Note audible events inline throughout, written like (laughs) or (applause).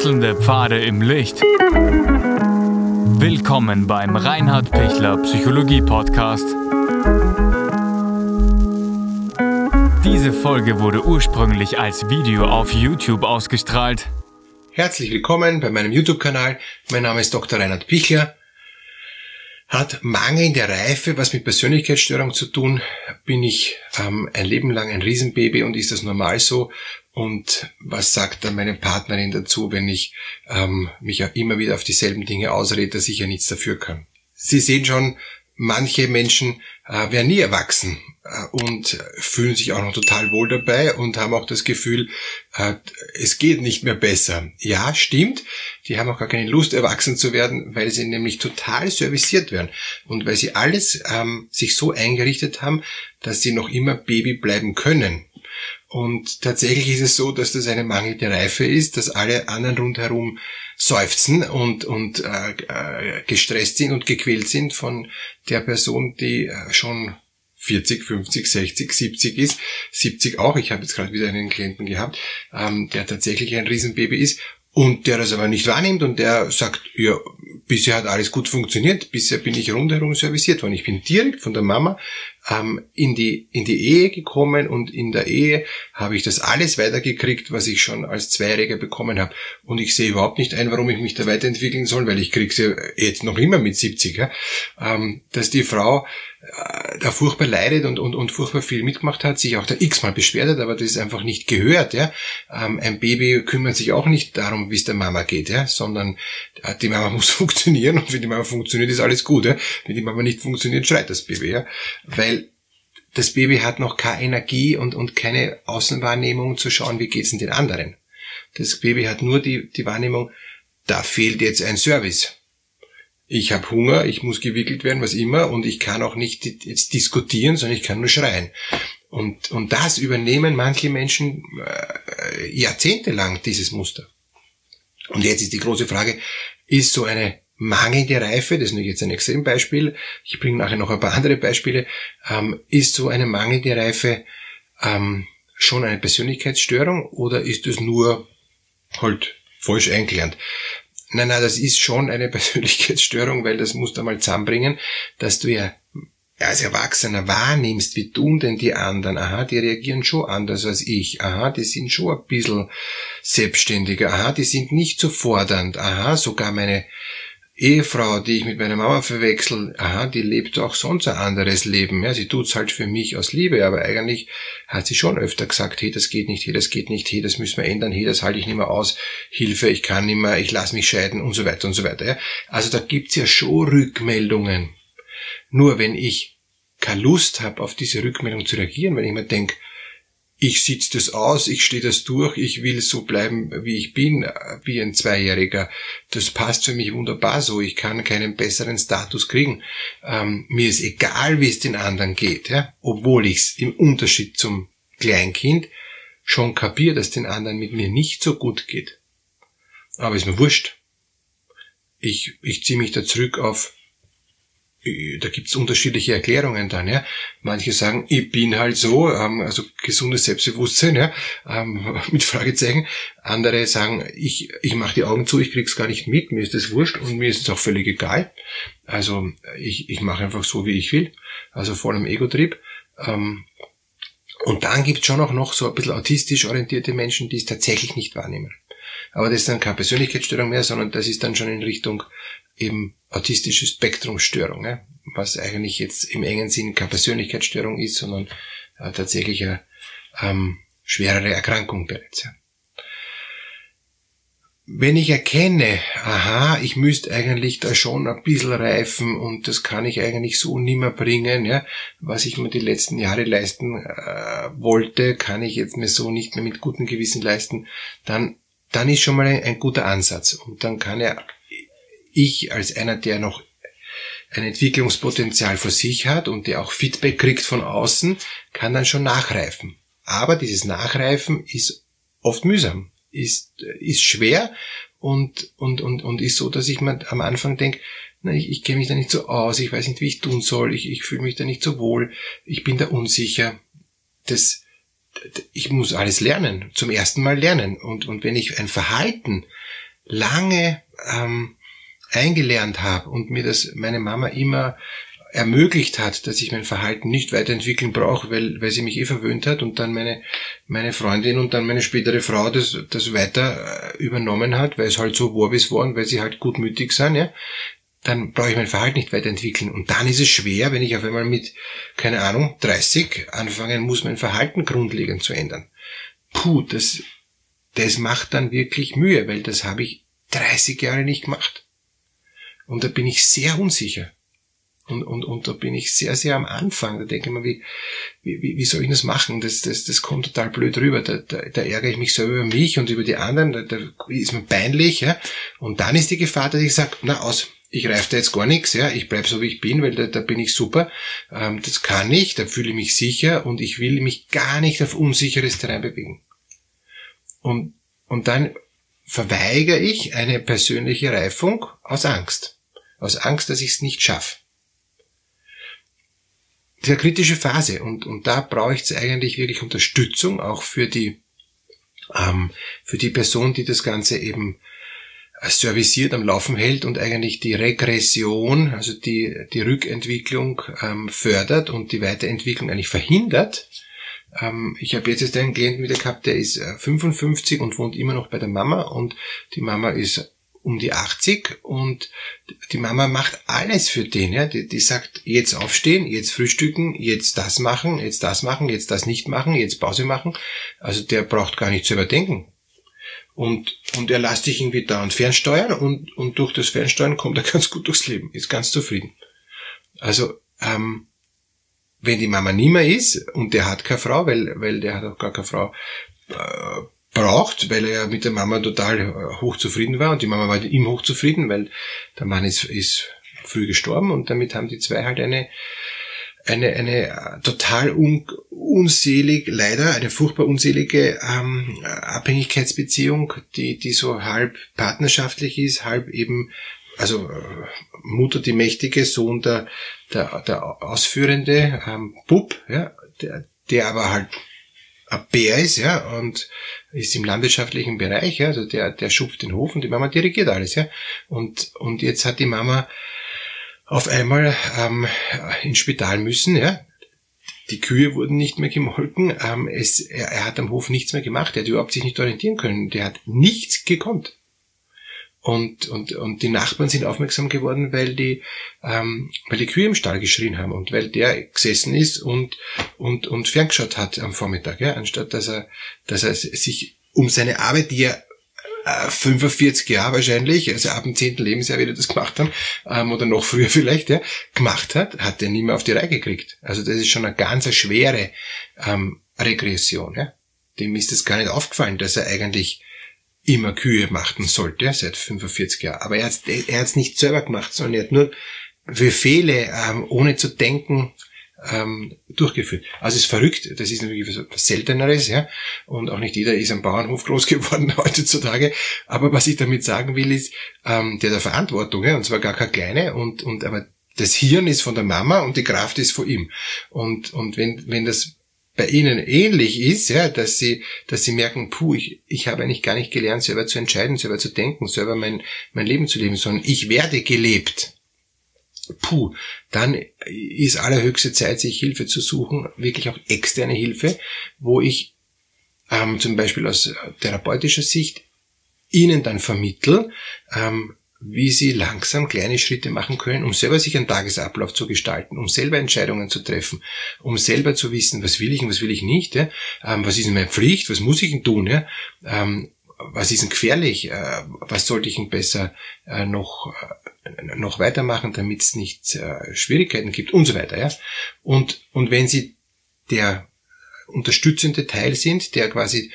Wechselnde Pfade im Licht. Willkommen beim Reinhard Pichler Psychologie Podcast. Diese Folge wurde ursprünglich als Video auf YouTube ausgestrahlt. Herzlich willkommen bei meinem YouTube-Kanal. Mein Name ist Dr. Reinhard Pichler. Hat mangelnde Reife was mit Persönlichkeitsstörung zu tun? Bin ich ähm, ein Leben lang ein Riesenbaby und ist das normal so? Und was sagt dann meine Partnerin dazu, wenn ich ähm, mich ja immer wieder auf dieselben Dinge ausrede, dass ich ja nichts dafür kann? Sie sehen schon, manche Menschen äh, werden nie erwachsen äh, und fühlen sich auch noch total wohl dabei und haben auch das Gefühl, äh, es geht nicht mehr besser. Ja, stimmt. Die haben auch gar keine Lust, erwachsen zu werden, weil sie nämlich total serviciert werden und weil sie alles ähm, sich so eingerichtet haben, dass sie noch immer Baby bleiben können. Und tatsächlich ist es so, dass das eine mangelnde Reife ist, dass alle anderen rundherum seufzen und, und äh, äh, gestresst sind und gequält sind von der Person, die äh, schon 40, 50, 60, 70 ist, 70 auch. Ich habe jetzt gerade wieder einen Klienten gehabt, ähm, der tatsächlich ein Riesenbaby ist und der das aber nicht wahrnimmt und der sagt, ja, bisher hat alles gut funktioniert, bisher bin ich rundherum serviciert worden. Ich bin direkt von der Mama ähm, in, die, in die Ehe gekommen und in der Ehe habe ich das alles weitergekriegt, was ich schon als Zweijähriger bekommen habe. Und ich sehe überhaupt nicht ein, warum ich mich da weiterentwickeln soll, weil ich kriege sie jetzt noch immer mit 70. Ja? Ähm, dass die Frau äh, da furchtbar leidet und, und, und furchtbar viel mitgemacht hat, sich auch da x-mal beschwert hat, aber das ist einfach nicht gehört. Ja? Ähm, ein Baby kümmert sich auch nicht darum, wie es der Mama geht, ja? sondern äh, die Mama (laughs) muss funktionieren und wenn die Mama funktioniert, ist alles gut. Ja? Wenn die Mama nicht funktioniert, schreit das Baby. Ja? Weil das Baby hat noch keine Energie und, und keine Außenwahrnehmung zu schauen, wie geht's denn den anderen. Das Baby hat nur die, die Wahrnehmung, da fehlt jetzt ein Service ich habe Hunger, ich muss gewickelt werden, was immer, und ich kann auch nicht jetzt diskutieren, sondern ich kann nur schreien. Und, und das übernehmen manche Menschen äh, jahrzehntelang, dieses Muster. Und jetzt ist die große Frage, ist so eine mangelnde Reife, das ist jetzt ein Extrembeispiel, ich bringe nachher noch ein paar andere Beispiele, ähm, ist so eine mangelnde Reife ähm, schon eine Persönlichkeitsstörung oder ist es nur halt falsch eingelernt? Nein, nein, das ist schon eine (laughs) Persönlichkeitsstörung, weil das musst du mal zusammenbringen, dass du ja als Erwachsener wahrnimmst, wie tun denn die anderen? Aha, die reagieren schon anders als ich. Aha, die sind schon ein bisschen selbstständiger. Aha, die sind nicht so fordernd. Aha, sogar meine Ehefrau, die ich mit meiner Mama verwechsel, aha, die lebt auch sonst ein anderes Leben. Ja, sie tut's halt für mich aus Liebe, aber eigentlich hat sie schon öfter gesagt, hey, das geht nicht, hey, das geht nicht, hey, das müssen wir ändern, hey, das halte ich nicht mehr aus, Hilfe, ich kann nicht mehr, ich lass mich scheiden und so weiter und so weiter. Ja. Also da gibt's ja schon Rückmeldungen. Nur wenn ich keine Lust habe, auf diese Rückmeldung zu reagieren, wenn ich mir denke, ich sitze das aus, ich stehe das durch, ich will so bleiben, wie ich bin, wie ein Zweijähriger. Das passt für mich wunderbar so. Ich kann keinen besseren Status kriegen. Ähm, mir ist egal, wie es den anderen geht, ja? obwohl ich es im Unterschied zum Kleinkind schon kapiere, dass den anderen mit mir nicht so gut geht. Aber ist mir wurscht. Ich, ich ziehe mich da zurück auf da gibt's unterschiedliche Erklärungen dann, ja. Manche sagen, ich bin halt so, ähm, also gesundes Selbstbewusstsein, ja, ähm, (laughs) mit Fragezeichen. Andere sagen, ich, ich mache die Augen zu, ich krieg's gar nicht mit, mir ist das wurscht und mir ist es auch völlig egal. Also ich, ich mache einfach so, wie ich will, also voll im Ego-Trieb. Ähm, und dann gibt's schon auch noch so ein bisschen autistisch orientierte Menschen, die es tatsächlich nicht wahrnehmen. Aber das ist dann keine Persönlichkeitsstörung mehr, sondern das ist dann schon in Richtung eben autistische Spektrumstörung, ja, was eigentlich jetzt im engen Sinn keine Persönlichkeitsstörung ist, sondern äh, tatsächlich eine ähm, schwerere Erkrankung bereits. Ja. Wenn ich erkenne, aha, ich müsste eigentlich da schon ein bisschen reifen und das kann ich eigentlich so nimmer bringen, ja, was ich mir die letzten Jahre leisten äh, wollte, kann ich jetzt mir so nicht mehr mit gutem Gewissen leisten, dann, dann ist schon mal ein, ein guter Ansatz und dann kann er ich als einer, der noch ein Entwicklungspotenzial vor sich hat und der auch Feedback kriegt von außen, kann dann schon nachreifen. Aber dieses Nachreifen ist oft mühsam, ist, ist schwer und, und, und, und ist so, dass ich mir am Anfang denke, na, ich, ich kenne mich da nicht so aus, ich weiß nicht, wie ich tun soll, ich, ich fühle mich da nicht so wohl, ich bin da unsicher. Das, ich muss alles lernen, zum ersten Mal lernen. Und, und wenn ich ein Verhalten lange ähm, eingelernt habe und mir das meine Mama immer ermöglicht hat, dass ich mein Verhalten nicht weiterentwickeln brauche, weil, weil sie mich eh verwöhnt hat und dann meine, meine Freundin und dann meine spätere Frau das, das weiter äh, übernommen hat, weil es halt so war, wie es war und weil sie halt gutmütig sind, ja, dann brauche ich mein Verhalten nicht weiterentwickeln. Und dann ist es schwer, wenn ich auf einmal mit, keine Ahnung, 30 anfangen muss, mein Verhalten grundlegend zu ändern. Puh, das, das macht dann wirklich Mühe, weil das habe ich 30 Jahre nicht gemacht. Und da bin ich sehr unsicher. Und, und, und da bin ich sehr, sehr am Anfang. Da denke ich mir, wie, wie, wie soll ich das machen? Das, das, das kommt total blöd rüber. Da, da, da ärgere ich mich selber über mich und über die anderen. Da, da ist mir peinlich. Ja? Und dann ist die Gefahr, dass ich sage, na aus, ich reife da jetzt gar nichts, ja, ich bleib so wie ich bin, weil da, da bin ich super. Ähm, das kann ich, da fühle ich mich sicher und ich will mich gar nicht auf unsicheres Terrain bewegen. Und, und dann verweigere ich eine persönliche Reifung aus Angst. Aus Angst, dass ich es nicht schaffe. Diese kritische Phase und, und da brauche ich eigentlich wirklich Unterstützung, auch für die, ähm, für die Person, die das Ganze eben serviciert am Laufen hält und eigentlich die Regression, also die, die Rückentwicklung ähm, fördert und die Weiterentwicklung eigentlich verhindert. Ähm, ich habe jetzt einen Klienten wieder gehabt, der ist 55 äh, und wohnt immer noch bei der Mama und die Mama ist um die 80 und die Mama macht alles für den. Ja? Die, die sagt, jetzt aufstehen, jetzt frühstücken, jetzt das machen, jetzt das machen, jetzt das nicht machen, jetzt Pause machen. Also der braucht gar nicht zu überdenken. Und, und er lässt sich irgendwie da und fernsteuern und, und durch das Fernsteuern kommt er (laughs) ganz gut durchs Leben, ist ganz zufrieden. Also, ähm, wenn die Mama nie mehr ist und der hat keine Frau, weil, weil der hat auch gar keine Frau äh, braucht, weil er ja mit der Mama total äh, hochzufrieden war und die Mama war mit ihm hochzufrieden, weil der Mann ist, ist früh gestorben und damit haben die zwei halt eine eine, eine äh, total un, unselig, leider eine furchtbar unselige ähm, Abhängigkeitsbeziehung, die, die so halb partnerschaftlich ist, halb eben, also äh, Mutter die Mächtige, Sohn der, der, der Ausführende, ähm, Bub, ja, der, der aber halt Bär ist, ja, und ist im landwirtschaftlichen Bereich, ja, also der, der schupft den Hof und die Mama dirigiert alles, ja. Und, und jetzt hat die Mama auf einmal ähm, ins Spital müssen. Ja? Die Kühe wurden nicht mehr gemolken. Ähm, es, er, er hat am Hof nichts mehr gemacht. Er hat überhaupt sich nicht orientieren können. Der hat nichts gekonnt. Und, und, und die Nachbarn sind aufmerksam geworden, weil die, ähm, weil die Kühe im Stall geschrien haben und weil der gesessen ist und, und, und ferngeschaut hat am Vormittag, ja, anstatt dass er, dass er sich um seine Arbeit, die er 45 äh, Jahre wahrscheinlich, also ab dem 10. Lebensjahr wieder das gemacht haben, ähm, oder noch früher (laughs) vielleicht, ja, gemacht hat, hat er nie mehr auf die Reihe gekriegt. Also das ist schon eine ganz schwere ähm, Regression. Ja. Dem ist es gar nicht aufgefallen, dass er eigentlich immer Kühe machen sollte, seit 45 Jahren. Aber er hat es er hat's nicht selber gemacht, sondern er hat nur Befehle, ähm, ohne zu denken, ähm, durchgeführt. Also es ist verrückt, das ist natürlich was Selteneres, ja, und auch nicht jeder ist am Bauernhof groß (laughs) geworden heutzutage. Aber was ich damit sagen will, ist, ähm, der der Verantwortung, ja, und zwar gar keine kleine, und, und aber das Hirn ist von der Mama und die Kraft ist von ihm. Und, und wenn, wenn das bei ihnen ähnlich ist, ja, dass sie, dass sie merken, puh, ich, ich habe eigentlich gar nicht gelernt, selber zu entscheiden, selber zu denken, selber mein, mein Leben zu leben, sondern ich werde gelebt. Puh, dann ist allerhöchste Zeit, sich Hilfe zu suchen, wirklich auch externe Hilfe, wo ich ähm, zum Beispiel aus therapeutischer Sicht Ihnen dann vermittel, ähm, wie Sie langsam kleine Schritte machen können, um selber sich einen Tagesablauf zu gestalten, um selber Entscheidungen zu treffen, um selber zu wissen, was will ich und was will ich nicht, ja? ähm, was ist meine Pflicht, was muss ich denn tun, ja? ähm, was ist denn gefährlich, äh, was sollte ich denn besser äh, noch noch weitermachen, damit es nicht äh, Schwierigkeiten gibt und so weiter. Ja? Und, und wenn Sie der unterstützende Teil sind, der quasi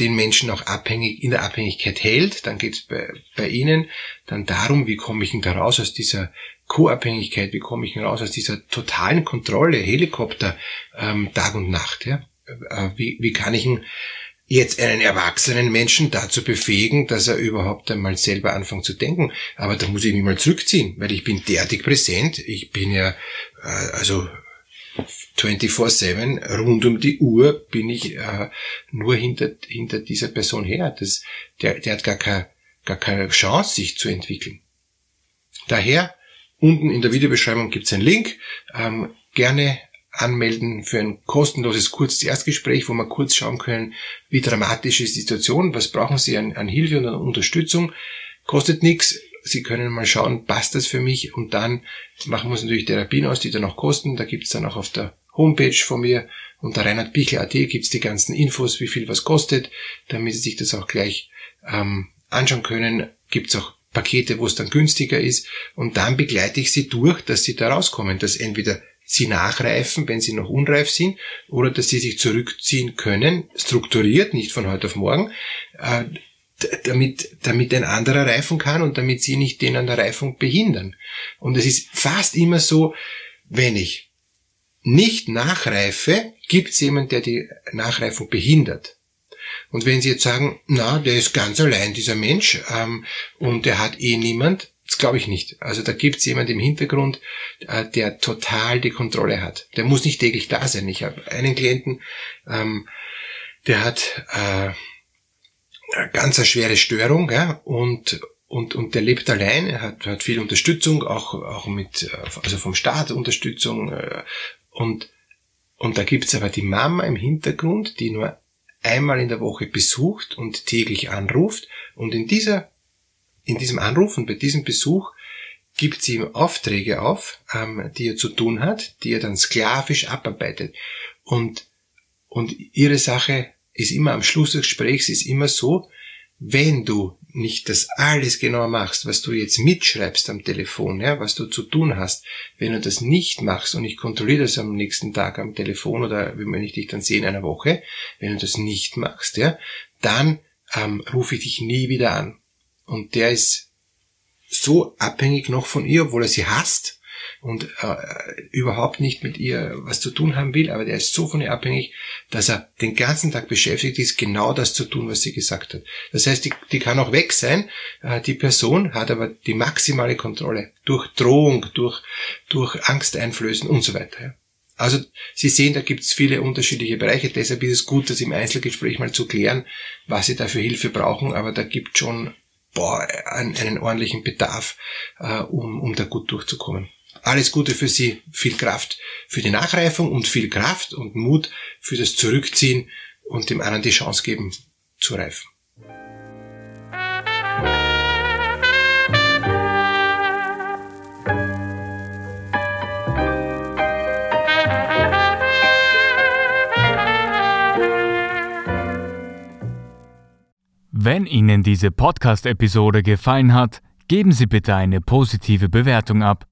den Menschen auch abhängig, in der Abhängigkeit hält, dann geht es bei, bei Ihnen dann darum, wie komme ich denn da raus aus dieser Co-Abhängigkeit, wie komme ich denn raus aus dieser totalen Kontrolle, Helikopter, ähm, Tag und Nacht. Ja? Äh, wie, wie kann ich ihn jetzt einen erwachsenen Menschen dazu befähigen, dass er überhaupt einmal selber anfängt zu denken. Aber da muss ich mich mal zurückziehen, weil ich bin derartig präsent. Ich bin ja, äh, also 24-7, rund um die Uhr bin ich äh, nur hinter, hinter dieser Person her. Das, der, der hat gar keine gar keine Chance, sich zu entwickeln. Daher, unten in der Videobeschreibung gibt es einen Link. Ähm, gerne anmelden für ein kostenloses kurzes Erstgespräch, wo wir kurz schauen können, wie dramatisch ist die Situation, was brauchen Sie an, an Hilfe und an Unterstützung. Kostet nichts. Sie können mal schauen, passt das für mich und dann machen wir uns natürlich Therapien aus, die dann auch kosten. Da gibt es dann auch auf der Homepage von mir unter reinhardbichel.at gibt es die ganzen Infos, wie viel was kostet, damit Sie sich das auch gleich ähm, anschauen können. Gibt es auch Pakete, wo es dann günstiger ist und dann begleite ich Sie durch, dass Sie da rauskommen, dass entweder Sie nachreifen, wenn Sie noch unreif sind, oder dass Sie sich zurückziehen können, strukturiert, nicht von heute auf morgen, äh, damit, damit ein anderer reifen kann und damit Sie nicht den an der Reifung behindern. Und es ist fast immer so, wenn ich nicht nachreife, gibt es jemand, der die Nachreifung behindert. Und wenn Sie jetzt sagen, na, der ist ganz allein, dieser Mensch, ähm, und der hat eh niemand, das glaube ich nicht. Also da gibt es jemand im Hintergrund, äh, der total die Kontrolle hat. Der muss nicht täglich da sein. Ich habe einen Klienten, ähm, der hat äh, ganz eine schwere Störung ja, und und, und der lebt allein, er hat, hat viel Unterstützung, auch, auch mit, also vom Staat Unterstützung. Äh, und, und da gibt's aber die Mama im Hintergrund, die nur einmal in der Woche besucht und täglich anruft. Und in dieser, in diesem Anruf und bei diesem Besuch gibt sie ihm Aufträge auf, ähm, die er zu tun hat, die er dann sklavisch abarbeitet. Und, und ihre Sache ist immer am Schluss des Gesprächs ist immer so, wenn du nicht das alles genau machst, was du jetzt mitschreibst am Telefon, ja, was du zu tun hast, wenn du das nicht machst und ich kontrolliere das am nächsten Tag am Telefon oder wenn ich dich dann sehe in einer Woche, wenn du das nicht machst, ja, dann ähm, rufe ich dich nie wieder an. Und der ist so abhängig noch von ihr, obwohl er sie hasst, und äh, überhaupt nicht mit ihr was zu tun haben will, aber der ist so von ihr abhängig, dass er den ganzen Tag beschäftigt ist, genau das zu tun, was sie gesagt hat. Das heißt, die, die kann auch weg sein, äh, die Person hat aber die maximale Kontrolle durch Drohung, durch, durch Angsteinflößen und so weiter. Also Sie sehen, da gibt es viele unterschiedliche Bereiche. Deshalb ist es gut, das im Einzelgespräch mal zu klären, was Sie da für Hilfe brauchen. Aber da gibt schon boah, einen, einen ordentlichen Bedarf, äh, um, um da gut durchzukommen. Alles Gute für Sie, viel Kraft für die Nachreifung und viel Kraft und Mut für das Zurückziehen und dem anderen die Chance geben zu reifen. Wenn Ihnen diese Podcast-Episode gefallen hat, geben Sie bitte eine positive Bewertung ab.